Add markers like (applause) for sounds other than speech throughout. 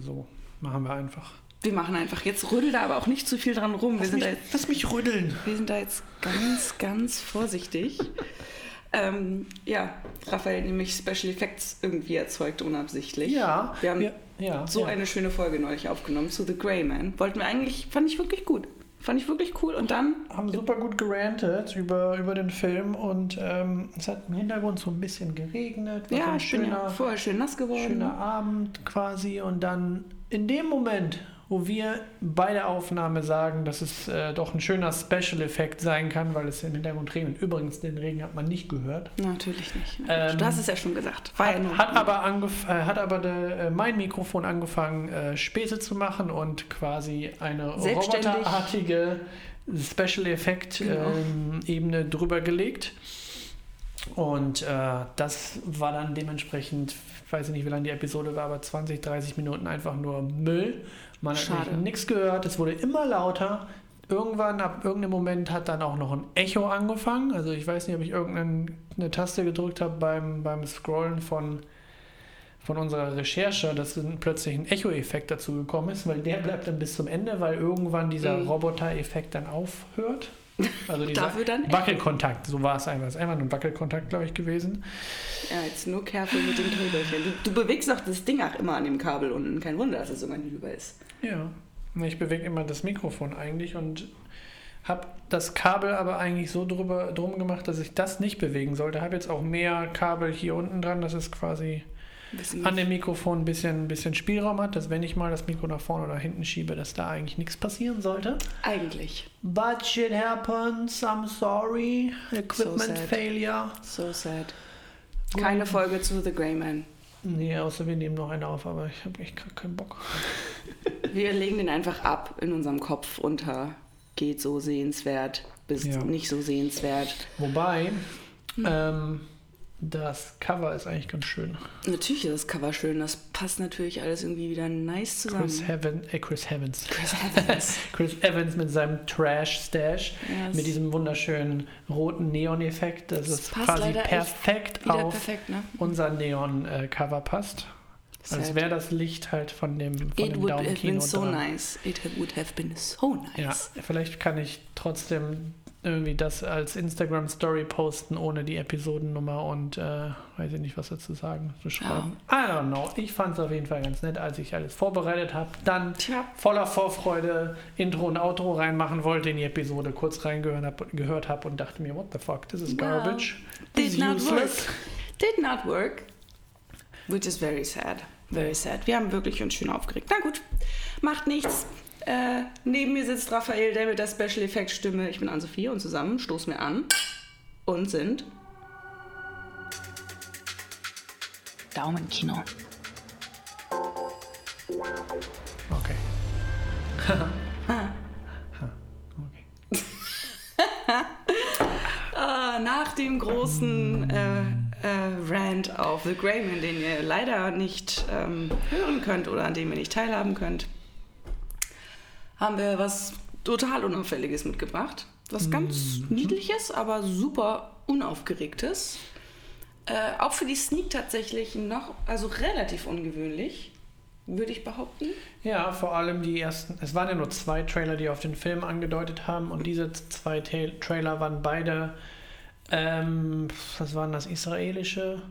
So machen wir einfach. Wir machen einfach. Jetzt rüttel da aber auch nicht zu viel dran rum. Wir Lass sind, mich, da jetzt, lass mich rütteln. wir sind da jetzt ganz, ganz vorsichtig. ähm, ja, Raphael nämlich Special Effects irgendwie erzeugt, unabsichtlich. Ja, Wir haben wir- ja, so ja. eine schöne Folge neulich aufgenommen zu The Grey Man. Wollten wir eigentlich, fand ich wirklich gut. Fand ich wirklich cool. Und dann, haben super gut gerantet über, über den Film und ähm, es hat im Hintergrund so ein bisschen geregnet. war so ja, ein ich bin ja schöner, vorher schön nass geworden. schöner Abend quasi und dann in dem Moment, wo wir bei der Aufnahme sagen, dass es äh, doch ein schöner Special-Effekt sein kann, weil es im Hintergrund regnet. Übrigens, den Regen hat man nicht gehört. Natürlich nicht. Ähm, du hast es ja schon gesagt. War ja nur Hat aber, angef äh, hat aber der, äh, mein Mikrofon angefangen, äh, Späße zu machen und quasi eine roboterartige Special Effect Genau. ähm, Ebene drüber gelegt. Und äh, das war dann dementsprechend, ich weiß nicht, wie lange die Episode war, aber 20, 30 Minuten einfach nur Müll. Man hat Schade. nämlich nichts gehört, es wurde immer lauter. Irgendwann, ab irgendeinem Moment hat dann auch noch ein Echo angefangen. Also ich weiß nicht, ob ich irgendeine Taste gedrückt habe beim, beim Scrollen von, von unserer Recherche, dass dann plötzlich ein Echo-Effekt dazu gekommen ist, weil der bleibt dann bis zum Ende, weil irgendwann dieser Mhm. Roboter-Effekt dann aufhört. Also Dafür dann. Wackelkontakt, so war es einfach. Es ist einfach nur ein Wackelkontakt, glaube ich, gewesen. Ja, jetzt nur careful mit dem Kabelchen. Du, du bewegst doch das Ding auch immer an dem Kabel unten. Kein Wunder, dass es sogar hinüber ist. Ja. Ich bewege immer das Mikrofon eigentlich und habe das Kabel aber eigentlich so drüber, drum gemacht, dass ich das nicht bewegen sollte. Habe jetzt auch mehr Kabel hier unten dran, dass es quasi an dem Mikrofon ein bisschen, ein bisschen Spielraum hat, dass wenn ich mal das Mikro nach vorne oder hinten schiebe, dass da eigentlich nichts passieren sollte. Eigentlich. But shit happens, I'm sorry. Equipment sad. failure. So sad. Keine Folge zu The Grey Man. Nee, außer wir nehmen noch eine auf, aber ich habe echt grad keinen Bock. (laughs) Wir legen den einfach ab in unserem Kopf unter. Geht so sehenswert, bis Ja. nicht so sehenswert. Wobei, ähm, das Cover ist eigentlich ganz schön. Natürlich ist das Cover schön. Das passt natürlich alles irgendwie wieder nice zusammen. Chris, Heaven, äh, Chris Evans. Chris Evans. (laughs) Chris Evans mit seinem Trash-Stash, Ja, es- mit diesem wunderschönen roten Neon-Effekt. Das Das ist passt quasi perfekt auf perfekt, ne? unser Neon-Cover passt. Als Sad. wäre das Licht halt von dem, von It dem would have been so dran. nice. It would have been so Ja, nice. vielleicht kann ich trotzdem irgendwie das als Instagram-Story posten, ohne die Episodennummer und äh, weiß ich nicht, was dazu sagen, zu schreiben. I don't know. Ich fand es auf jeden Fall ganz nett, als ich alles vorbereitet habe. Dann Tja. voller Vorfreude Intro und Outro reinmachen wollte in die Episode, kurz reingehört habe gehört hab und dachte mir, what the fuck, this is Well, garbage. This Did not useless. work. Did not work. Which is very sad. Very sad. Wir haben wirklich uns schön aufgeregt. Na gut, macht nichts. Äh, neben mir sitzt Raphael, der mit der Special Effects Stimme. Ich bin Ann-Sophie und zusammen stoßen wir an und sind Daumenkino. Okay. (laughs) okay. (laughs) Ah, nach dem großen äh, äh, Rant auf The Greyman, den ihr leider nicht ähm, hören könnt oder an dem ihr nicht teilhaben könnt, haben wir was total Unauffälliges mitgebracht. Was ganz Niedliches, aber super Unaufgeregtes. Äh, auch für die Sneak tatsächlich noch, also relativ ungewöhnlich, würde ich behaupten. Ja, vor allem die ersten. Es waren ja nur zwei Trailer, die auf den Film angedeutet haben. Und diese zwei Ta Trailer waren beide. Ähm, was waren das? Israelische?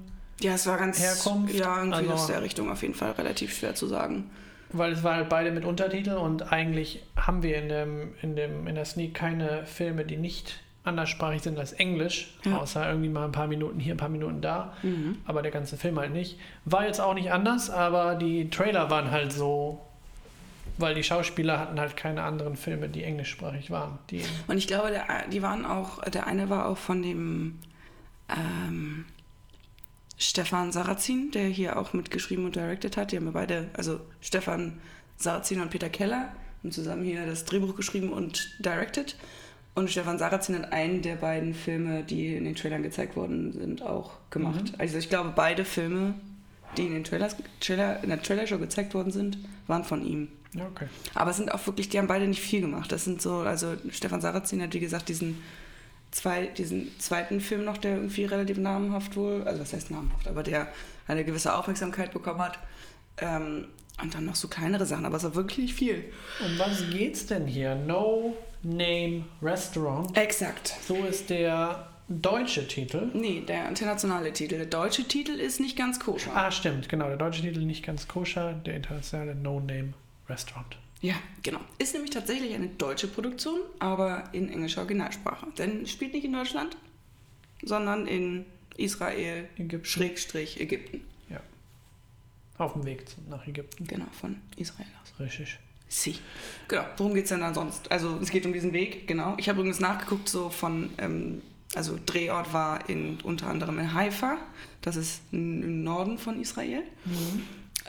Ja, es war ganz. Herkunft, Ja, irgendwie also- aus der Richtung auf jeden Fall relativ schwer zu sagen. Weil es waren halt beide mit Untertitel und eigentlich haben wir in, dem, in, dem, in der Sneak keine Filme, die nicht anderssprachig sind als Englisch. Ja. Außer irgendwie mal ein paar Minuten hier, ein paar Minuten da. Mhm. Aber der ganze Film halt nicht. War jetzt auch nicht anders, aber die Trailer waren halt so. Weil die Schauspieler hatten halt keine anderen Filme, die englischsprachig waren. Die Und ich glaube, der, die waren auch, der eine war auch von dem ähm, Stefan Sarrazin, der hier auch mitgeschrieben und directed hat. Die haben wir beide, also Stefan Sarrazin und Peter Keller, haben zusammen hier das Drehbuch geschrieben und directed. Und Stefan Sarrazin hat einen der beiden Filme, die in den Trailern gezeigt worden sind, auch gemacht. Also ich glaube, beide Filme, die in, den Trailers, Trailer, in der Trailershow gezeigt worden sind, waren von ihm. Ja, okay. Aber es sind auch wirklich, die haben beide nicht viel gemacht. Das sind so, also Stefan Sarrazin hat, wie gesagt, diesen, zwei, diesen zweiten Film noch, der irgendwie relativ namhaft wohl, also was heißt namhaft, aber der eine gewisse Aufmerksamkeit bekommen hat. Ähm, Und dann noch so kleinere Sachen, aber es war wirklich viel. Um was geht's denn hier? No Name Restaurant. Exakt. So ist der deutsche Titel. Nee, der internationale Titel. Der deutsche Titel ist nicht ganz koscher. Ah, stimmt, genau. Der deutsche Titel nicht ganz koscher, der internationale No Name Restaurant. Ja, genau. Ist nämlich tatsächlich eine deutsche Produktion, aber in englischer Originalsprache. Denn spielt nicht in Deutschland, sondern in Israel, Ägypten. Schrägstrich Ägypten. Ja. Auf dem Weg nach Ägypten. Genau, von Israel aus. Richtig. Sie. Genau. Worum geht es denn dann sonst? Also es geht um diesen Weg, genau. Ich habe übrigens nachgeguckt, so von, ähm, also Drehort war in unter anderem in Haifa, das ist im Norden von Israel.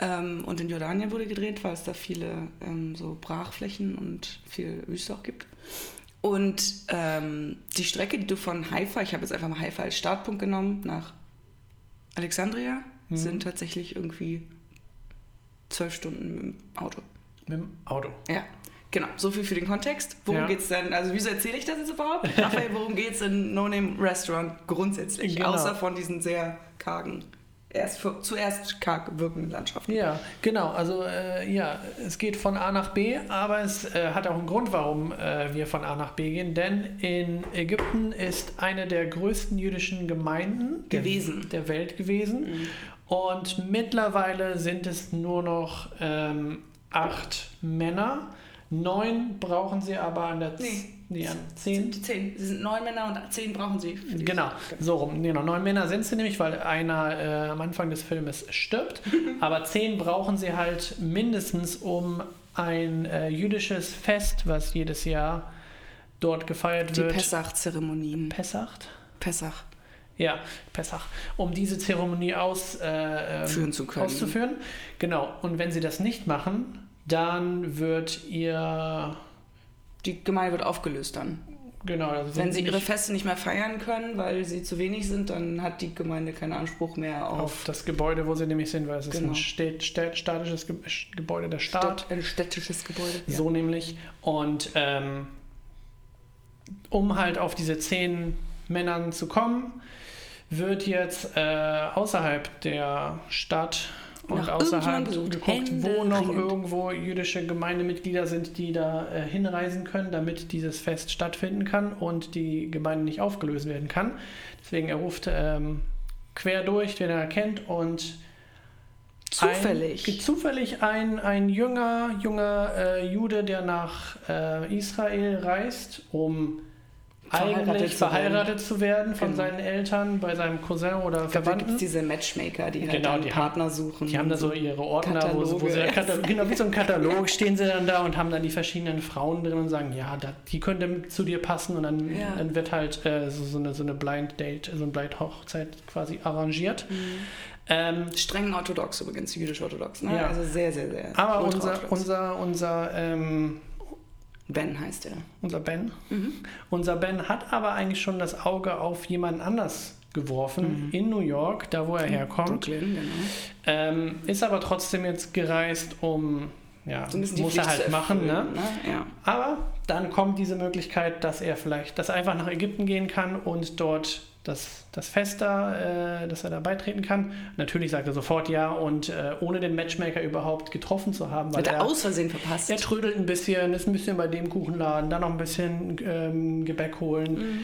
Ähm, und in Jordanien wurde gedreht, weil es da viele ähm, so Brachflächen und viel Wüste auch gibt. Und ähm, die Strecke, die du von Haifa, ich habe jetzt einfach mal Haifa als Startpunkt genommen, nach Alexandria, sind tatsächlich irgendwie zwölf Stunden mit dem Auto. Mit dem Auto. Ja, genau. So viel für den Kontext. Worum Ja. geht's denn? Also, wieso erzähle ich das jetzt überhaupt? (laughs) Raphael, worum geht's in No Name Restaurant grundsätzlich? Genau. Außer von diesen sehr kargen, erst für, zuerst karg wirkenden Landschaften. Ja, genau. Also äh, ja, es geht von A nach B, aber es äh, hat auch einen Grund, warum äh, wir von A nach B gehen. Denn in Ägypten ist eine der größten jüdischen Gemeinden der- Gewesen. der Welt gewesen. Und mittlerweile sind es nur noch ähm, acht Männer. Neun brauchen sie aber an der Nee. Nee, Zehn. zehn. zehn. Sie sind neun Männer und zehn brauchen sie. die- Genau, so rum. Genau, neun Männer sind sie nämlich, weil einer äh, am Anfang des Filmes stirbt. (laughs) Aber zehn brauchen sie halt mindestens, um ein äh, jüdisches Fest, was jedes Jahr dort gefeiert Die wird. Pessach-Zeremonien. Pessach? Pessach. Ja, Pessach. Um diese Zeremonie aus, äh, ähm, Führen zu können. auszuführen. Genau. Und wenn sie das nicht machen, dann wird ihr. Die Gemeinde wird aufgelöst dann. Genau, also Wenn sie ihre Feste nicht mehr feiern können, weil sie zu wenig sind, dann hat die Gemeinde keinen Anspruch mehr auf auf, das Gebäude, wo sie nämlich sind, weil es ist Genau. ein Stät, Stät, statisches Ge Gebäude der Stadt. Stadt, ein städtisches Gebäude. So nämlich. Und ähm, um halt auf diese zehn Männern zu kommen, wird jetzt äh, außerhalb der Stadt und Nach außerhalb geguckt, wo noch Händeringend. irgendwo jüdische Gemeindemitglieder sind, die da äh, hinreisen können, damit dieses Fest stattfinden kann und die Gemeinde nicht aufgelöst werden kann. Deswegen er ruft ähm, quer durch, den er kennt und Zufällig. ein, zufällig ein, ein junger, junger äh, Jude, der nach äh, Israel reist, um Verheiratet eigentlich verheiratet zu werden von Genau. seinen Eltern, bei seinem Cousin oder Ich glaube, da gibt Verwandten. es diese Matchmaker, die halt Genau, dann die Partner suchen. Die haben da so ihre Ordner, wo, sie- wo sie. Katalog, (laughs) genau wie so ein Katalog stehen sie dann da und haben dann die verschiedenen Frauen drin und sagen, ja, da, die könnte zu dir passen und dann, Ja. dann wird halt äh, so, so eine, so eine Blind Date, so eine Blind Hochzeit quasi arrangiert. Mhm. Ähm, Streng orthodox übrigens, jüdisch-orthodox. Ne? Ja. Also sehr, sehr, sehr. aber unser, unser, unser, ähm, Ben heißt er. unser Ben, Mhm. unser Ben hat aber eigentlich schon das Auge auf jemanden anders geworfen Mhm. in New York, da wo er herkommt. Brooklyn, genau. Ähm, ist aber trotzdem jetzt gereist, um ja, So muss er Pflicht halt zu machen, ne? erfüllen, Ja. Aber dann kommt diese Möglichkeit, dass er vielleicht, dass er einfach nach Ägypten gehen kann und dort das, das Fest da, äh, dass er da beitreten kann. Natürlich sagt er sofort ja und äh, ohne den Matchmaker überhaupt getroffen zu haben, weil Hat er er, aus Versehen verpasst. er trödelt ein bisschen, ist ein bisschen bei dem Kuchenladen, dann noch ein bisschen ähm, Gebäck holen Mhm.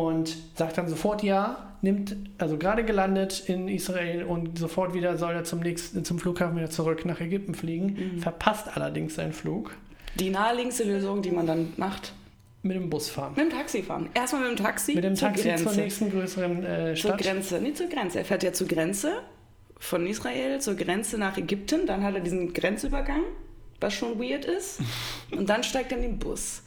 und sagt dann sofort ja, nimmt, also gerade gelandet in Israel und sofort wieder soll er zum nächsten, zum Flughafen wieder zurück nach Ägypten fliegen, Mhm. verpasst allerdings seinen Flug Die naheliegendste Lösung, die man dann macht, mit dem Bus fahren. mit dem Taxi fahren. Erstmal mit dem Taxi, Mit dem zur Taxi Grenze. zur nächsten größeren äh, Zur Stadt. Grenze, nee, zur Grenze. Er fährt ja zur Grenze von Israel zur Grenze nach Ägypten. Dann hat er diesen Grenzübergang, was schon weird ist. (laughs) Und dann steigt er in den Bus.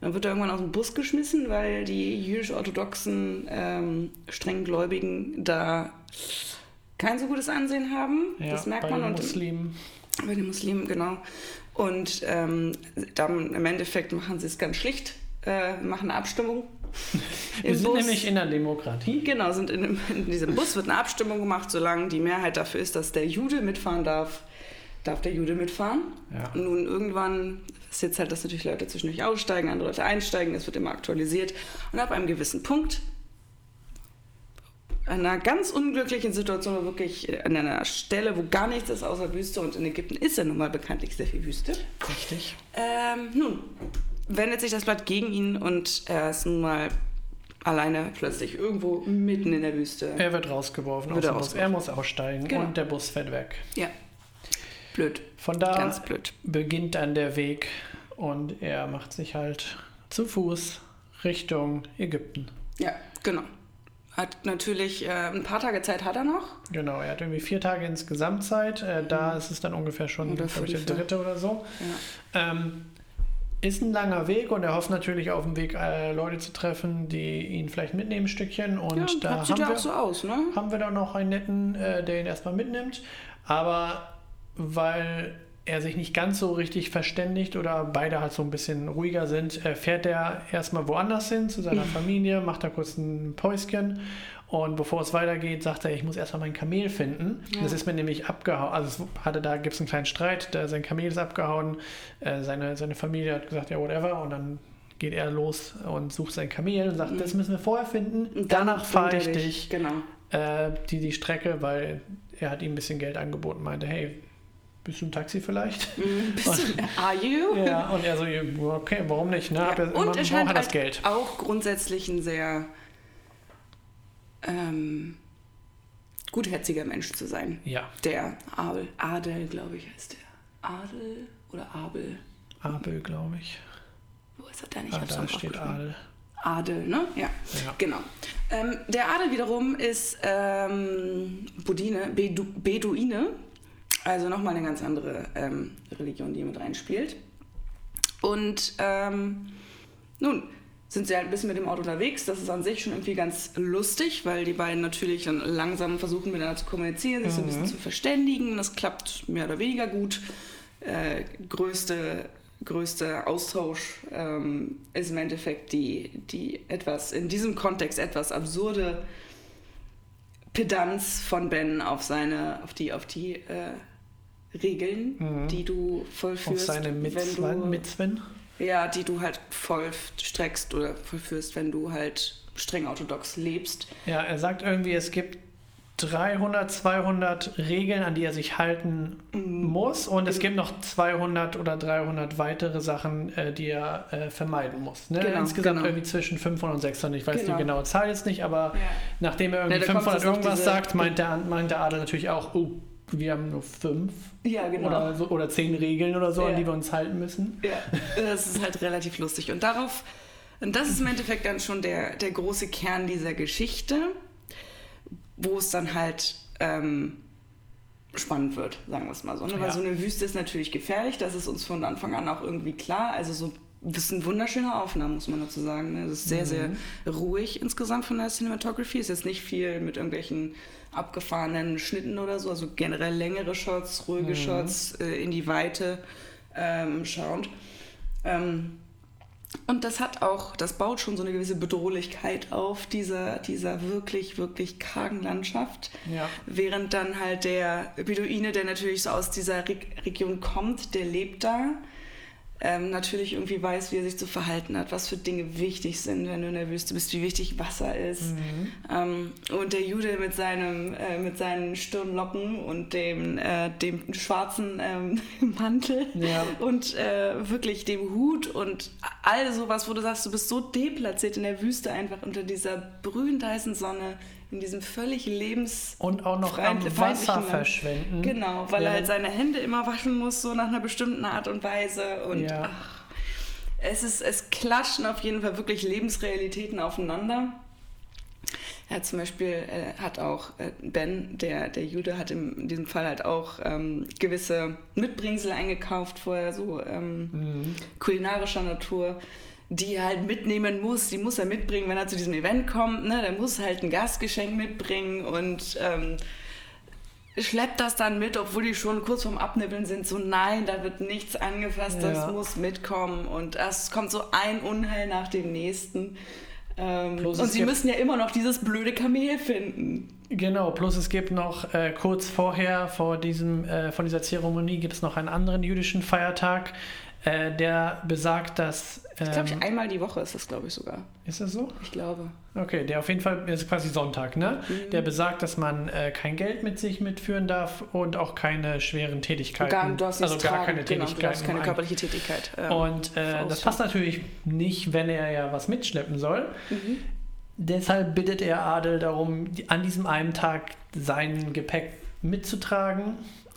Dann wird er irgendwann aus dem Bus geschmissen, weil die jüdisch-orthodoxen ähm, strenggläubigen da kein so gutes Ansehen haben. Ja, das merkt bei man. den Und Muslimen. bei den Muslimen, genau. Und ähm, dann im Endeffekt machen sie es ganz schlicht, äh, machen eine Abstimmung. (laughs) Wir im sind Bus. nämlich in der Demokratie. Genau, sind in, dem, in diesem Bus wird eine Abstimmung gemacht, solange die Mehrheit dafür ist, dass der Jude mitfahren darf, darf der Jude mitfahren. Ja. Nun irgendwann ist jetzt halt, dass natürlich Leute zwischendurch aussteigen, andere Leute einsteigen, das wird immer aktualisiert. Und ab einem gewissen Punkt einer ganz unglücklichen Situation, wirklich an einer Stelle, wo gar nichts ist außer Wüste und in Ägypten ist ja nun mal bekanntlich sehr viel Wüste. Richtig. Ähm, nun, wendet sich das Blatt gegen ihn und er ist nun mal alleine plötzlich irgendwo mitten in der Wüste. Er wird rausgeworfen. Wird er rausgeworfen. Er muss aussteigen Genau. und der Bus fährt weg. Ja. Blöd. Von da Ganz blöd. beginnt dann der Weg und er macht sich halt zu Fuß Richtung Ägypten. Ja, genau. Hat natürlich äh, ein paar Tage Zeit hat er noch. Genau, er hat irgendwie vier Tage insgesamt Zeit. Äh, da ist es dann ungefähr schon, glaube ich, der dritte oder so. Ja. Ähm, ist ein langer Weg und er hofft natürlich auf dem Weg äh, Leute zu treffen, die ihn vielleicht mitnehmen ein Stückchen. Und ja, da haben wir, auch so aus, ne? haben wir dann noch einen netten, äh, der ihn erstmal mitnimmt. Aber weil er sich nicht ganz so richtig verständigt oder beide halt so ein bisschen ruhiger sind, äh, fährt er erstmal woanders hin zu seiner Familie, macht da kurz ein Päuschen und bevor es weitergeht, sagt er, ich muss erstmal mein Kamel finden. Ja. Das ist mir nämlich abgehauen. Also es hatte da gibt es einen kleinen Streit, da, sein Kamel ist abgehauen, äh, seine, seine Familie hat gesagt, ja, whatever, und dann geht er los und sucht sein Kamel und sagt, das müssen wir vorher finden, Und danach fahre ich er dich Genau. äh, die, die Strecke, weil er hat ihm ein bisschen Geld angeboten, meinte, hey, bist du ein Taxi vielleicht? (laughs) Mm, bist du, are you? (laughs) ja, und er so, okay, warum nicht? Ne? Ja, und man er scheint ja das halt Geld. auch grundsätzlich ein sehr ähm, gutherziger Mensch zu sein. Ja, Der Abel, Adel, glaube ich, heißt der. Adel oder Abel? Abel, glaube ich. Wo ist er denn? Ich Ah, da steht. Adel. Adel, ne? Ja, Ja. genau. Ähm, der Adel wiederum ist ähm, Budine, Bedu, Beduine, also nochmal eine ganz andere ähm, Religion, die mit reinspielt. Und ähm, nun sind sie halt ein bisschen mit dem Auto unterwegs. Das ist an sich schon irgendwie ganz lustig, weil die beiden natürlich dann langsam versuchen miteinander zu kommunizieren, sich so ein bisschen zu verständigen. Das klappt mehr oder weniger gut. Äh, größte, größte Austausch ähm, ist im Endeffekt die, die etwas, in diesem Kontext etwas absurde Pedanz von Ben auf seine, auf die, auf die äh, Regeln, Mhm. die du Auf vollführst, seine wenn Mitzwen. du, Mitzwen. ja, die du halt voll streckst oder vollführst, wenn du halt streng orthodox lebst. Ja, er sagt irgendwie, es gibt 300, 200 Regeln, an die er sich halten Mhm. muss und es gibt noch 200 oder 300 weitere Sachen, äh, die er äh, vermeiden muss. Ne? Genau, Insgesamt genau. irgendwie zwischen 500 und 600. Ich weiß Genau. die genaue Zahl jetzt nicht, aber nachdem er irgendwie Ja, da kommt 500 jetzt noch irgendwas diese- sagt, meint der, meint der Adel natürlich auch, oh, wir haben nur fünf Ja, genau. oder, so, oder zehn Regeln oder so, Ja. an die wir uns halten müssen. Ja, das ist halt relativ lustig. Und darauf, und das ist im Endeffekt dann schon der, der große Kern dieser Geschichte, wo es dann halt ähm, spannend wird, sagen wir es mal so. Ne? Weil Ja. so eine Wüste ist natürlich gefährlich, das ist uns von Anfang an auch irgendwie klar. Also so, das sind wunderschöne Aufnahmen, muss man dazu sagen. Ne? Das ist sehr, sehr ruhig insgesamt von der Cinematography. Ist jetzt nicht viel mit irgendwelchen abgefahrenen Schnitten oder so, also generell längere Shots, ruhige Shots, äh, in die Weite ähm, schauend. Ähm, und das hat auch, das baut schon so eine gewisse Bedrohlichkeit auf dieser, dieser wirklich, wirklich kargen Landschaft. Ja. Während dann halt der Beduine, der natürlich so aus dieser Re Region kommt, der lebt da, ähm, natürlich irgendwie weiß, wie er sich zu verhalten hat, was für Dinge wichtig sind, wenn du in der Wüste bist, wie wichtig Wasser ist. Ähm, und der Jude mit, seinem, äh, mit seinen Stirnlocken und dem, äh, dem schwarzen ähm, (laughs) Mantel Ja. und äh, wirklich dem Hut und all sowas, wo du sagst, du bist so deplatziert in der Wüste einfach unter dieser brühend heißen Sonne, in diesem völlig lebens... Und auch noch am Wasser verschwenden. Genau, weil Ja. er halt seine Hände immer waschen muss, so nach einer bestimmten Art und Weise. Und Ja. ach, es, ist, es klatschen auf jeden Fall wirklich Lebensrealitäten aufeinander. Er hat zum Beispiel, äh, hat auch äh, Ben, der, der Jude, hat im, in diesem Fall halt auch ähm, gewisse Mitbringsel eingekauft vorher, so ähm, Mhm. kulinarischer Natur, die er halt mitnehmen muss. Die muss er mitbringen, wenn er zu diesem Event kommt. Ne? Der muss halt ein Gastgeschenk mitbringen und ähm, schleppt das dann mit, obwohl die schon kurz vorm Abnibbeln sind. So, nein, da wird nichts angefasst, Ja. das muss mitkommen. Und es kommt so ein Unheil nach dem nächsten. Ähm, und sie müssen ja immer noch dieses blöde Kamel finden. Genau, plus es gibt noch äh, kurz vorher, vor diesem, äh, von dieser Zeremonie, gibt es noch einen anderen jüdischen Feiertag, äh, der besagt, dass. Ich glaube, ähm, einmal die Woche ist das, glaube ich, sogar. ist das so? Ich glaube. Okay, der auf jeden Fall ist quasi Sonntag, ne? Mhm. Der besagt, dass man äh, kein Geld mit sich mitführen darf und auch keine schweren Tätigkeiten. Gar, du darfst also gar tragen, keine genau, du darfst keine körperliche Tätigkeit. ähm, Und äh, das passt natürlich nicht, wenn er ja was mitschleppen soll. Mhm. Deshalb bittet er Adel darum, an diesem einen Tag sein Gepäck mitzutragen.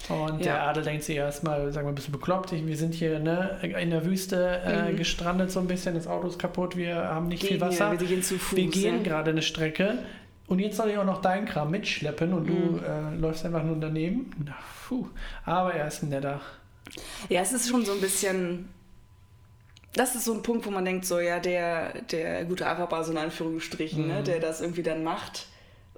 Und Ja. der Adel denkt sich erstmal, sagen wir, ein bisschen bekloppt. Wir sind hier ne, in der Wüste äh, Mhm. gestrandet so ein bisschen, das Auto ist kaputt, wir haben nicht viel Gehen Wasser. Wir, wir gehen Fuß. Gehen ja. gerade eine Strecke und jetzt soll ich auch noch deinen Kram mitschleppen und Mhm. du äh, läufst einfach nur daneben. Na, puh. Aber er ist ein netter. Ja, es ist schon so ein bisschen. Das ist so ein Punkt, wo man denkt, so, ja, der, der gute Araber, so in Anführungsstrichen, ne, Mhm. der das irgendwie dann macht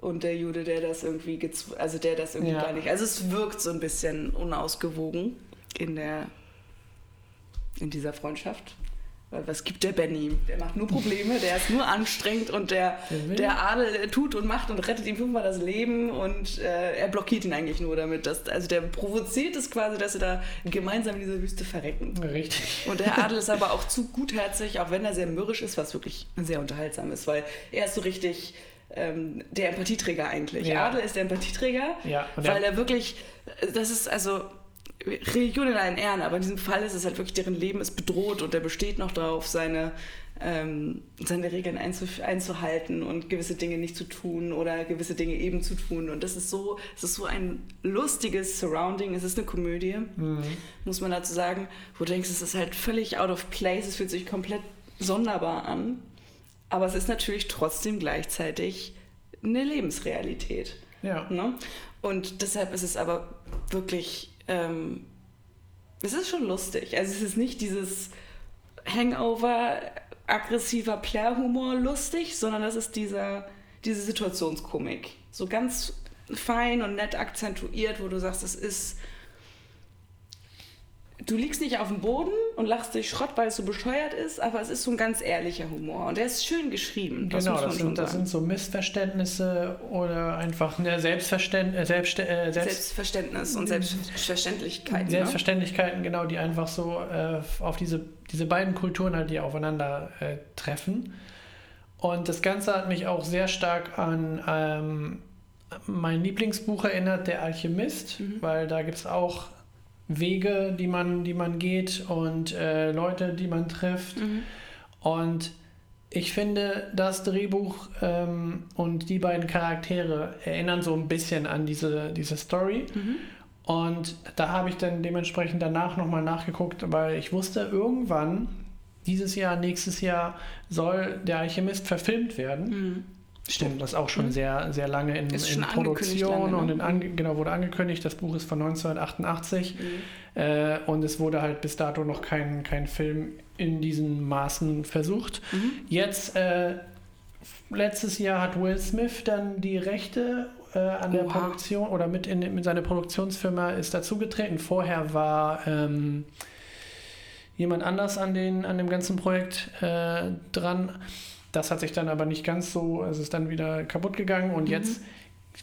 und der Jude, der das irgendwie, also der das irgendwie Ja. gar nicht. Also es wirkt so ein bisschen unausgewogen in der, in dieser Freundschaft. Weil was gibt der Benny? Der macht nur Probleme, der ist nur anstrengend und der, Der Adel der tut und macht und rettet ihm fünfmal das Leben und äh, er blockiert ihn eigentlich nur damit. Dass, also der provoziert es quasi, dass sie da gemeinsam in dieser Wüste verrecken. Richtig. Und der Adel ist aber auch zu gutherzig, auch wenn er sehr mürrisch ist, was wirklich sehr unterhaltsam ist, weil er ist so richtig ähm, der Empathieträger eigentlich. Ja. Adel ist der Empathieträger, Ja, weil er wirklich, das ist also Religion in allen Ehren, aber in diesem Fall ist es halt wirklich, deren Leben ist bedroht und er besteht noch darauf, seine, ähm, seine Regeln einzu, einzuhalten und gewisse Dinge nicht zu tun oder gewisse Dinge eben zu tun. Und das ist so, es ist so ein lustiges Surrounding, es ist eine Komödie Mhm. muss man dazu sagen, wo du denkst, es ist halt völlig out of place, es fühlt sich komplett sonderbar an. Aber es ist natürlich trotzdem gleichzeitig eine Lebensrealität. Ja. Ne? Und deshalb ist es aber wirklich, ähm, es ist schon lustig. Also es ist nicht dieses Hangover, aggressiver Plärhumor lustig, sondern das ist dieser, diese Situationskomik. So ganz fein und nett akzentuiert, wo du sagst, es ist du liegst nicht auf dem Boden und lachst dich Schrott, weil es so bescheuert ist, aber es ist so ein ganz ehrlicher Humor und der ist schön geschrieben. Das genau, das schon sind, das sind so Missverständnisse oder einfach eine Selbstverständ Selbst, äh, Selbst Selbstverständnis und Selbstverständlichkeit. ne? Selbstverständlichkeiten, genau, die einfach so äh, auf diese, diese beiden Kulturen halt, die aufeinander äh, treffen. Und das Ganze hat mich auch sehr stark an ähm, mein Lieblingsbuch erinnert, Der Alchemist, Mhm. weil da gibt es auch Wege, die man, die man geht und äh, Leute, die man trifft. Mhm. Und ich finde, das Drehbuch ähm, und die beiden Charaktere erinnern so ein bisschen an diese, diese Story. Mhm. Und da habe ich dann dementsprechend danach nochmal nachgeguckt, weil ich wusste, irgendwann, dieses Jahr, nächstes Jahr, soll der Alchemist verfilmt werden. Mhm. Stimmt, das ist auch schon sehr, sehr lange in, Ist in Produktion lange, und ne? in ange, genau wurde angekündigt. Das Buch ist von 1988 Mhm. äh, und es wurde halt bis dato noch kein, kein Film in diesen Maßen versucht. Mhm. Jetzt, äh, letztes Jahr hat Will Smith dann die Rechte äh, an der Oha. Produktion oder mit in, in seine Produktionsfirma ist dazugetreten. Vorher war ähm, jemand anders an, den, an dem ganzen Projekt äh, dran. Das hat sich dann aber nicht ganz so, es ist dann wieder kaputt gegangen und Mhm. jetzt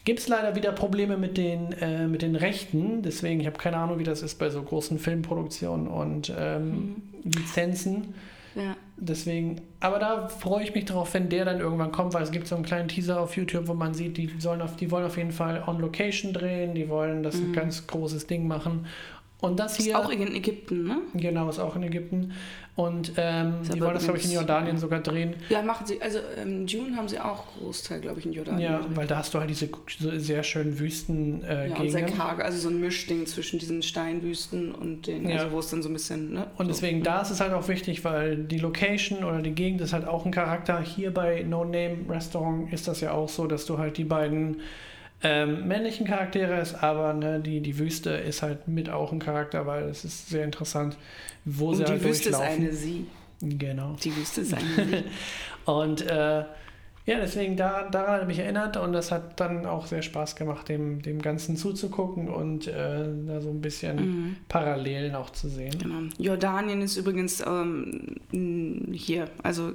gibt es leider wieder Probleme mit den, äh, mit den Rechten. Deswegen, ich habe keine Ahnung, wie das ist bei so großen Filmproduktionen und ähm, Lizenzen. Ja. Deswegen, aber da freue ich mich drauf, wenn der dann irgendwann kommt, weil es gibt so einen kleinen Teaser auf YouTube, wo man sieht, die sollen auf, die wollen auf jeden Fall on Location drehen, die wollen das ein Mhm. ganz großes Ding machen. Und das Ist hier, auch in Ägypten, ne? genau, ist auch in Ägypten. Und ähm, Ist die wollen das, glaube ich, in Jordanien sogar drehen. Ja, machen sie. Also ähm, Dune haben sie auch Großteil, glaube ich, in Jordanien. Ja, weil da hast du halt diese sehr schönen Wüsten äh, ja, und sehr Gegenden. karg, also so ein Mischding zwischen diesen Steinwüsten und den, Ja. also wo es dann so ein bisschen, ne? Und so. deswegen, da ist es halt auch wichtig, weil die Location oder die Gegend ist halt auch ein Charakter. Hier bei No Name Restaurant ist das ja auch so, dass du halt die beiden ähm, männlichen Charaktere hast, aber ne, die, die Wüste ist halt mit auch ein Charakter, weil es ist sehr interessant, wo sie Und die halt Wüste ist eine Sie. Genau. Die Wüste ist eine Sie. (laughs) Und äh, ja, deswegen da, daran hat mich erinnert und das hat dann auch sehr Spaß gemacht, dem, dem Ganzen zuzugucken und äh, da so ein bisschen mhm. Parallelen auch zu sehen. Genau. Jordanien ist übrigens ähm, hier, also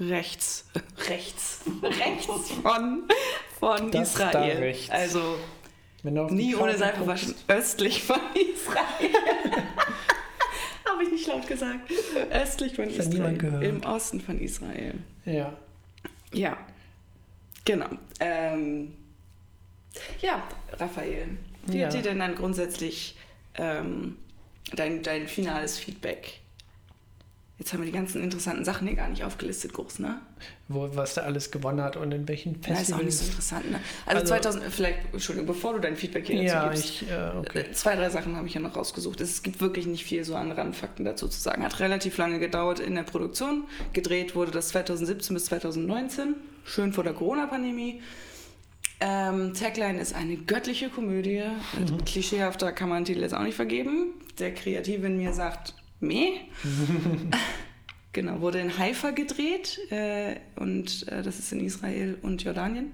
rechts, (laughs) rechts, (laughs) rechts von, von Das da Israel. Also nie ohne Seife waschen, östlich von (laughs) Israel. (laughs) Habe ich nicht laut gesagt. Östlich von Das Israel. Im Osten von Israel. Ja. Ja, genau. Ähm, ja, Raphael, wie Ja. hat dir denn dann grundsätzlich ähm, dein, dein finales Feedback? Jetzt haben wir die ganzen interessanten Sachen hier gar nicht aufgelistet, groß, ne? Wo, was der alles gewonnen hat und in welchen Ja, ist auch nicht so Festivals. interessant, ne? Also, Also- 2000, vielleicht, Entschuldigung, bevor du dein Feedback hier dazu Ja, gibst. ich, äh, okay. Äh, Zwei, drei Sachen habe ich ja noch rausgesucht. Es gibt wirklich nicht viel so an Randfakten dazu zu sagen. Hat relativ lange gedauert in der Produktion. Gedreht wurde das 2017 bis 2019. Schön vor der Corona-Pandemie. Ähm, Tagline ist eine göttliche Komödie. Mhm. Klischeehafter kann man den Titel jetzt auch nicht vergeben. Der Kreative in mir sagt, meh. (laughs) genau, wurde in Haifa gedreht. Äh, und äh, das ist in Israel und Jordanien.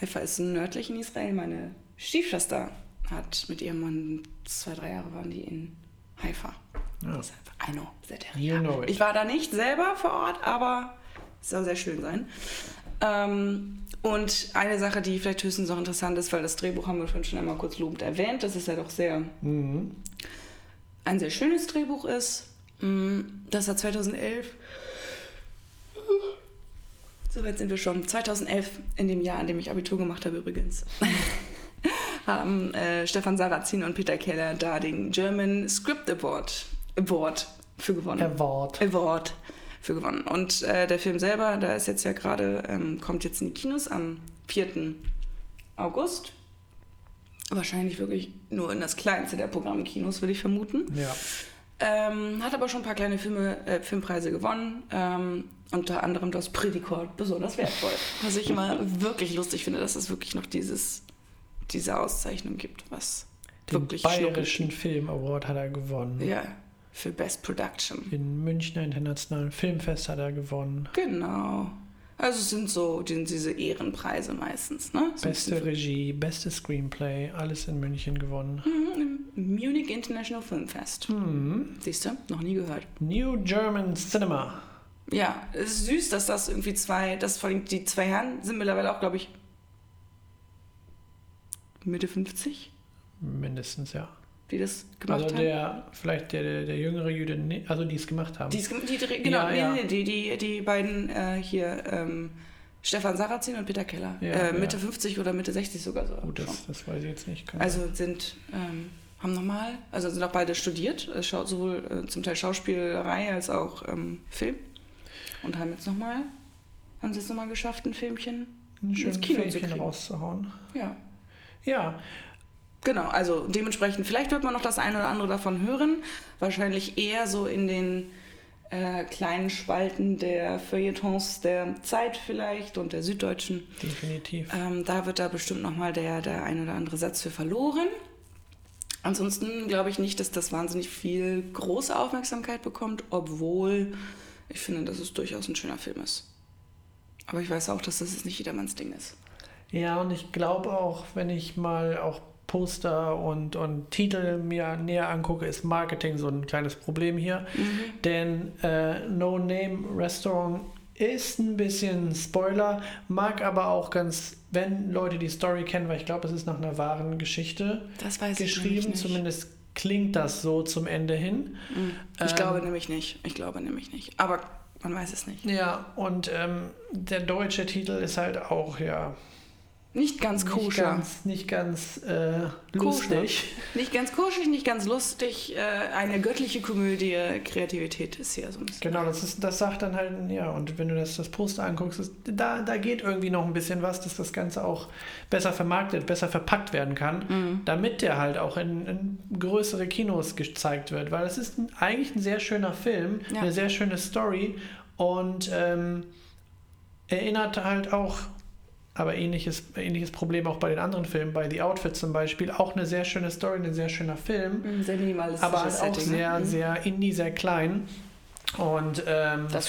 Haifa ist nördlich in Israel. Meine Stiefschwester hat mit ihrem Mann zwei, drei Jahre waren die in Haifa. Ja. Deshalb, I know, that You area. know it. Ich war da nicht selber vor Ort, aber es soll sehr schön sein. Ähm, und eine Sache, die vielleicht höchstens noch interessant ist, weil das Drehbuch haben wir schon einmal kurz lobend erwähnt, das ist ja doch sehr Mhm. Ein sehr schönes Drehbuch ist. Mm, Das hat 2011. Soweit sind wir schon. 2011, in dem Jahr, in dem ich Abitur gemacht habe übrigens, (laughs) haben äh, Stefan Sarrazin und Peter Keller da den German Script Award, Award für gewonnen. Award. Award für gewonnen. Und äh, der Film selber, da ist jetzt ja gerade, ähm, kommt jetzt in die Kinos am 4. August. Wahrscheinlich wirklich nur in das kleinste der Programmkinos, würde ich vermuten. Ja. Ähm, hat aber schon ein paar kleine Filme, äh, Filmpreise gewonnen. Ähm, unter anderem das Predikord besonders wertvoll. Was ich immer (laughs) wirklich lustig finde, dass es wirklich noch dieses, diese Auszeichnung gibt, was Den wirklich Bayerischen Film Award hat er gewonnen. Ja, für Best Production. Den Münchner Internationalen Filmfest hat er gewonnen. Genau. Also es sind so die, diese Ehrenpreise meistens, ne? So Beste Regie, beste Screenplay, alles in München gewonnen. Mhm, im Munich International Film Fest. Mhm. Siehst du? Noch nie gehört. New German Cinema. Ja, es ist süß, dass das irgendwie zwei, das vor allem die zwei Herren sind mittlerweile auch, glaube ich, Mitte 50, Mindestens, ja. Die das gemacht Also haben. der, vielleicht der, der, der jüngere Jude, also die es gemacht haben. Die, es gem- die, genau, Ja, nee, ja. nee, die, die, die beiden äh, hier, ähm, Stefan Sarrazin und Peter Keller. Ja, äh, ja. Mitte 50 oder Mitte 60 sogar so. Gut, das, das weiß ich jetzt nicht. Kann Also sind, ähm, haben nochmal, also sind auch beide studiert, äh, sowohl äh, zum Teil Schauspielerei als auch ähm, Film. Und haben jetzt nochmal, haben sie es nochmal geschafft, ein Filmchen. ein ins schönes Kino Filmchen rauszuhauen. Ja. Ja, Genau, also dementsprechend, vielleicht wird man noch das eine oder andere davon hören. Wahrscheinlich eher so in den äh, kleinen Spalten der Feuilletons der Zeit vielleicht und der Süddeutschen. definitiv. Ähm, da wird da bestimmt nochmal der, der ein oder andere Satz für verloren. Ansonsten glaube ich nicht, dass das wahnsinnig viel große Aufmerksamkeit bekommt, obwohl ich finde, dass es durchaus ein schöner Film ist. Aber ich weiß auch, dass das jetzt nicht jedermanns Ding ist. Ja, und ich glaube auch, wenn ich mal auch Poster und, und Titel mir näher angucke, ist Marketing so ein kleines Problem hier. Denn äh, No Name Restaurant ist ein bisschen Spoiler, mag aber auch ganz, wenn Leute die Story kennen, weil ich glaube, es ist nach einer wahren Geschichte Das weiß ich nämlich geschrieben, zumindest klingt das so zum Ende hin. Ich Ähm, glaube nämlich nicht. Ich glaube nämlich nicht. Aber man weiß es nicht. Ja, und ähm, der deutsche Titel ist halt auch, ja, Nicht ganz nicht koscher. ganz, nicht ganz äh, lustig. Nicht ganz kuschelig, nicht ganz lustig. Äh, eine göttliche Komödie. Kreativität ist hier so ein bisschen. Genau, das, ist, das sagt dann halt, ja, und wenn du das, das Poster anguckst, ist, da, da geht irgendwie noch ein bisschen was, dass das Ganze auch besser vermarktet, besser verpackt werden kann, Mhm. damit der halt auch in, in größere Kinos gezeigt wird, weil es ist ein, eigentlich ein sehr schöner Film, Ja. eine sehr schöne Story und ähm, erinnert halt auch, aber ähnliches, ähnliches Problem auch bei den anderen Filmen, bei The Outfit zum Beispiel, auch eine sehr schöne Story, ein sehr schöner Film. Ein Sehr minimalistisches Aber auch Setting, ne? sehr, Mhm. sehr indie, sehr klein. Und ähm, Das auch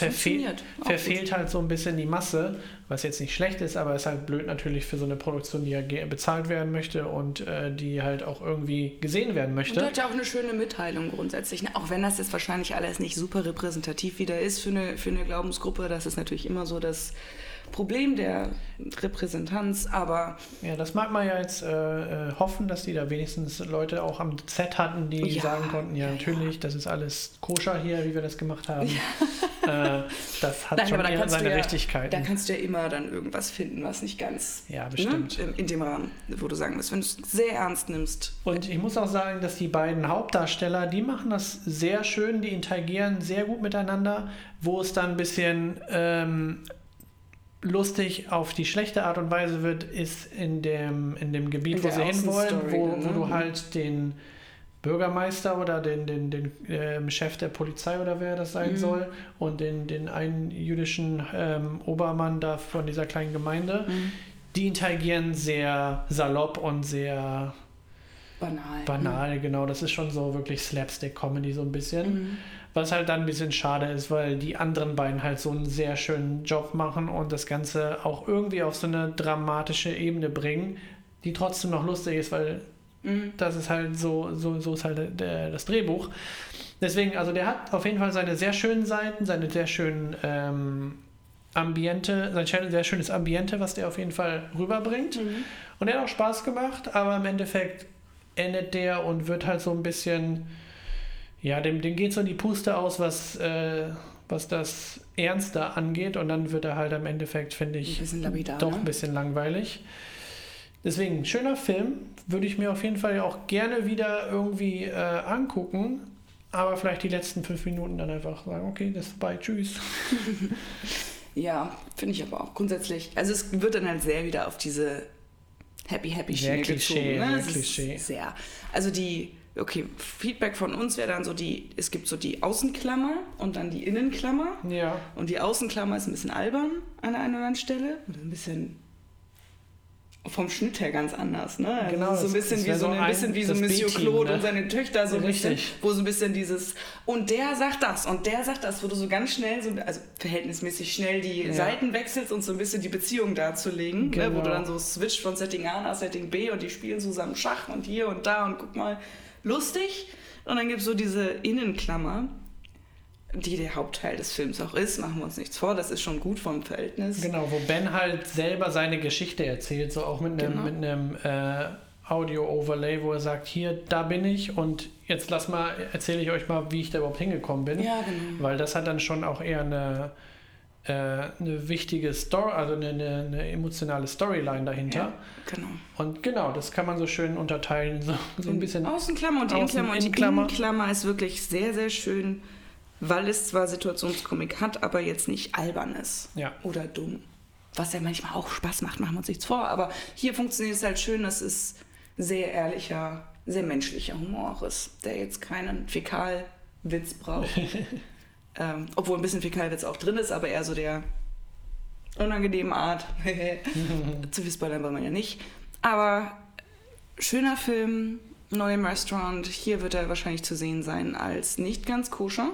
verfehlt halt so ein bisschen die Masse, was jetzt nicht schlecht ist, aber ist halt blöd natürlich für so eine Produktion, die ja bezahlt werden möchte und äh, die halt auch irgendwie gesehen werden Und möchte. hat ja auch eine schöne Mitteilung grundsätzlich. Ne? Auch wenn das jetzt wahrscheinlich alles nicht super repräsentativ wieder ist für eine, für eine Glaubensgruppe, das ist natürlich immer so das Problem der Repräsentanz, aber. Ja, das mag man ja jetzt äh, äh, hoffen, dass die da wenigstens Leute auch am Set hatten, die ja, sagen konnten, ja, natürlich, ja. das ist alles koscher hier, wie wir das gemacht haben. äh, das hat (laughs) Nein, schon eher seine ja, Richtigkeit. Da kannst du ja immer dann irgendwas finden, was nicht ganz ja, bestimmt. Ne, in dem Rahmen, wo du sagen musst, wenn du es sehr ernst nimmst. Und ich muss auch sagen, dass die beiden Hauptdarsteller, die machen das sehr schön, die interagieren sehr gut miteinander, wo es dann ein bisschen ähm, lustig auf die schlechte Art und Weise wird, ist in dem, in dem Gebiet, in wo sie hinwollen, wo, wo du mhm. halt den Bürgermeister oder den, den, den ähm, Chef der Polizei oder wer das sein mhm. soll und den, den einen jüdischen ähm, Obermann da von dieser kleinen Gemeinde, mhm. die interagieren sehr salopp und sehr banal. Banal, mhm. genau. Das ist schon so wirklich Slapstick-Comedy so ein bisschen. Mhm. Was halt dann ein bisschen schade ist, weil die anderen beiden halt so einen sehr schönen Job machen und das Ganze auch irgendwie auf so eine dramatische Ebene bringen, die trotzdem noch lustig ist, weil mhm. das ist halt so, so, so ist halt der, das Drehbuch. Deswegen, also der hat auf jeden Fall seine sehr schönen Seiten, seine sehr schönen ähm, Ambiente, sein sehr schönes Ambiente, was der auf jeden Fall rüberbringt. Mhm. Und er hat auch Spaß gemacht, aber im Endeffekt endet der und wird halt so ein bisschen ja, dem, dem geht so die Puste aus, was, äh, was das Ernste angeht. Und dann wird er halt im Endeffekt, finde ich, ein lapidar, doch ne? ein bisschen langweilig. Deswegen, schöner Film. Würde ich mir auf jeden Fall auch gerne wieder irgendwie äh, angucken. Aber vielleicht die letzten fünf Minuten dann einfach sagen, okay, das ist vorbei, tschüss. (laughs) ja, finde ich aber auch grundsätzlich. Also es wird dann halt sehr wieder auf diese Happy Happy Schiene gezogen. Ne? Sehr Klischee. Sehr. Also die okay, Feedback von uns wäre dann so die, es gibt so die Außenklammer und dann die Innenklammer. Ja. Und die Außenklammer ist ein bisschen albern an der einen oder anderen Stelle. Und ein bisschen vom Schnitt her ganz anders, ne? Also genau, so ein bisschen wie so, ein, bisschen wie so Monsieur Claude ne? und seine Töchter so ein Richtig. bisschen, wo so ein bisschen dieses und der sagt das und der sagt das, wo du so ganz schnell so also verhältnismäßig schnell die ja. Seiten wechselst und so ein bisschen die Beziehung darzulegen, genau. ne? wo du genau. dann so switcht von Setting A nach Setting B und die spielen zusammen Schach und hier und da und guck mal, lustig. Und dann gibt es so diese Innenklammer, die der Hauptteil des Films auch ist, machen wir uns nichts vor, das ist schon gut vom Verhältnis. Genau, wo Ben halt selber seine Geschichte erzählt, so auch mit einem, genau. äh, Audio-Overlay, wo er sagt, hier, da bin ich und jetzt lass mal, erzähle ich euch mal, wie ich da überhaupt hingekommen bin. Ja, genau. Weil das hat dann schon auch eher eine äh, eine wichtige Story, also eine, eine, eine, emotionale Storyline dahinter. Ja, genau. Und genau, das kann man so schön unterteilen, so, so ein bisschen. Außenklammer und Außen, Innenklammer. Und die Innenklammer. Innenklammer ist wirklich sehr, sehr schön, weil es zwar Situationskomik hat, aber jetzt nicht albern ist. Ja. Oder dumm. Was ja manchmal auch Spaß macht, machen wir uns nichts vor. Aber hier funktioniert es halt schön, dass es sehr ehrlicher, sehr menschlicher Humor ist, der jetzt keinen Fäkalwitz braucht. (laughs) Ähm, obwohl ein bisschen Fäkalwitz auch drin ist, aber eher so der unangenehmen Art. (laughs) Zu viel spoilern wollen wir ja nicht. Aber schöner Film, neu im Restaurant. Hier wird er wahrscheinlich zu sehen sein als nicht ganz koscher.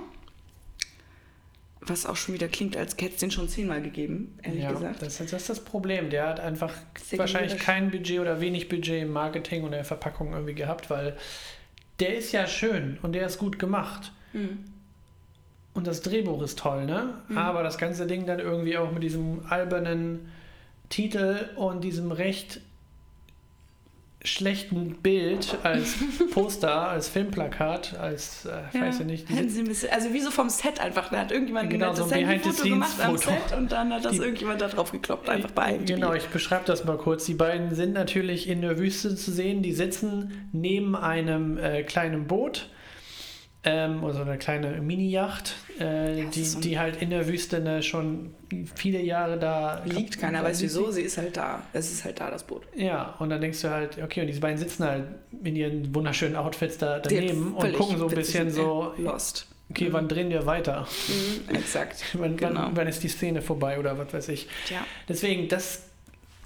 Was auch schon wieder klingt, als hätte es den schon zehnmal gegeben, ehrlich ja, gesagt. Das, das ist das Problem. Der hat einfach Sehr wahrscheinlich kein Budget oder wenig Budget im Marketing und der Verpackung irgendwie gehabt, weil der ist ja schön und der ist gut gemacht. Mhm. Und das Drehbuch ist toll, ne? Mhm. Aber das ganze Ding dann irgendwie auch mit diesem albernen Titel und diesem recht schlechten Bild als (laughs) Poster, als Filmplakat, als, äh, ja, weiß ich nicht. also wie so vom Set einfach. Da hat irgendjemand genau, so ein Foto gemacht am Set und dann hat das die, irgendjemand da drauf gekloppt, einfach bei Genau, ich beschreibe das mal kurz. Die beiden sind natürlich in der Wüste zu sehen. Die sitzen neben einem äh, kleinen Boot ähm, oder so eine kleine Mini-Yacht, äh, die, so die halt in der Wüste ne, schon viele Jahre da liegt. Keiner weiß wieso, sie ist halt da. Es ist halt da, das Boot. Ja, und dann denkst du halt, okay, und diese beiden sitzen halt in ihren wunderschönen Outfits da daneben und gucken so ein bisschen so. Lost. Okay, mhm. wann drehen wir weiter? Mhm, exakt. (laughs) wann, genau. wann, wann ist die Szene vorbei oder was weiß ich? Ja. Deswegen, das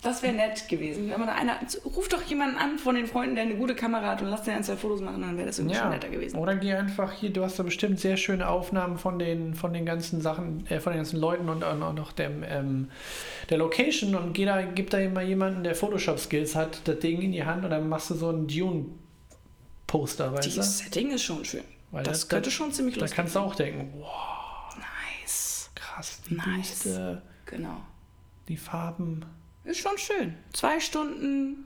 das wäre nett gewesen. Wenn man einer, ruf doch jemanden an von den Freunden, der eine gute Kamera hat und lass dir ein, zwei Fotos machen, dann wäre das irgendwie ja. schon netter gewesen. Oder geh einfach hier, du hast da bestimmt sehr schöne Aufnahmen von den, von den ganzen Sachen, äh, von den ganzen Leuten und auch noch dem, ähm, der Location und geh da, gib da immer jemanden, der Photoshop-Skills hat, das Ding in die Hand und dann machst du so ein Dune-Poster, weißt du? Das Setting ist schon schön. Weil das, das könnte das, schon ziemlich lustig Da kannst du auch denken, wow. Nice. Krass. Nice. Düste. Genau. die Farben. Ist schon schön. Zwei Stunden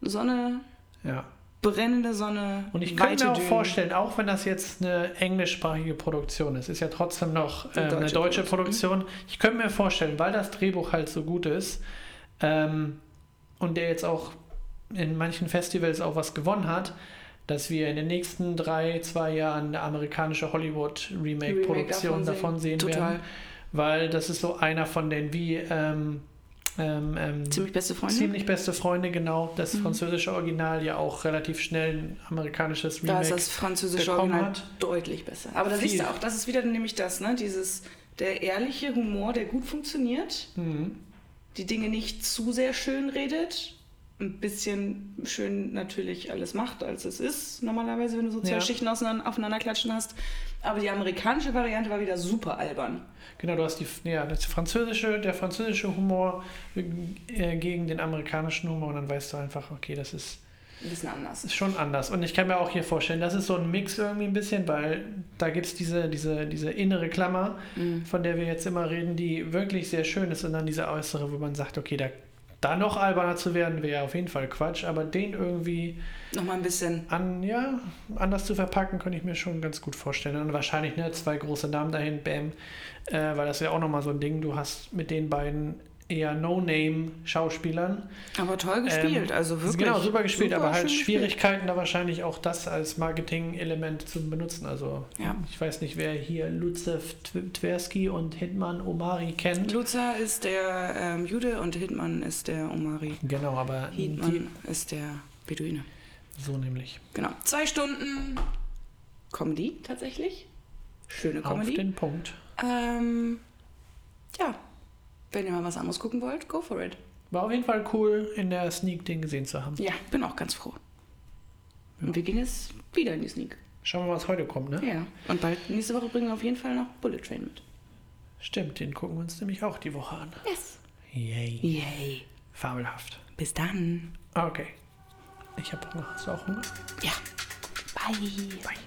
Sonne, Ja. brennende Sonne. Und ich könnte mir auch Dünen. vorstellen, auch wenn das jetzt eine englischsprachige Produktion ist, ist ja trotzdem noch Eine ähm, eine deutsche deutsche Produktion. Produktion. Ich könnte mir vorstellen, weil das Drehbuch halt so gut ist ähm, und der jetzt auch in manchen Festivals auch was gewonnen hat, dass wir in den nächsten drei, zwei Jahren eine amerikanische Hollywood-Remake-Produktion Remake davon sehen Total. werden. Weil das ist so einer von den wie ähm, ähm, ähm, Ziemlich beste Freunde. Ziemlich beste Freunde, genau. Das Mhm. französische Original ja auch relativ schnell ein amerikanisches Da Remake. ist das französische Original hat. deutlich besser. Aber da Viel. siehst du auch, das ist wieder nämlich das, ne? Dieses, der ehrliche Humor, der gut funktioniert, Mhm. die Dinge nicht zu sehr schön redet, ein bisschen schön natürlich alles macht, als es ist, normalerweise, wenn du so zwei Ja. Schichten auseinander, aufeinander klatschen hast. Aber die amerikanische Variante war wieder super albern. Genau, du hast die, ja, das französische, der französische Humor äh, gegen den amerikanischen Humor und dann weißt du einfach, okay, das ist, Ein bisschen anders. ist schon anders. Und ich kann mir auch hier vorstellen, das ist so ein Mix irgendwie ein bisschen, weil da gibt es diese, diese, diese innere Klammer, Mhm. von der wir jetzt immer reden, die wirklich sehr schön ist und dann diese äußere, wo man sagt, okay, da, da noch alberner zu werden, wäre auf jeden Fall Quatsch, aber den irgendwie Nochmal ein bisschen. an, ja, anders zu verpacken, könnte ich mir schon ganz gut vorstellen. Und wahrscheinlich ne, zwei große Namen dahin, Bam, äh, weil das ja auch nochmal so ein Ding, du hast mit den beiden eher No-Name-Schauspielern. Aber toll gespielt, Ähm, also wirklich. Genau, super gespielt, super aber halt Schwierigkeiten, da wahrscheinlich auch das als Marketing-Element zu benutzen. Also Ja. ich weiß nicht, wer hier Luzev Tversky und Hitman Omari kennt. Luza ist der ähm, Jude und Hitman ist der Omari. Genau, aber Hitman ist der Beduine. so nämlich. Genau. Zwei Stunden Comedy tatsächlich. Schöne Auf Comedy. den Punkt. Ähm, ja. Wenn ihr mal was anderes gucken wollt, go for it. War auf jeden Fall cool, in der Sneak den gesehen zu haben. Ja, bin auch ganz froh. Und wir gehen jetzt wieder in die Sneak. Schauen wir mal, was heute kommt, ne? Ja. Und bald nächste Woche bringen wir auf jeden Fall noch Bullet Train mit. Stimmt, den gucken wir uns nämlich auch die Woche an. Yes. Yay. Yay. Fabelhaft. Bis dann. Okay. Ich habe Hunger. Hast du auch Hunger? Ja. Bye. Bye.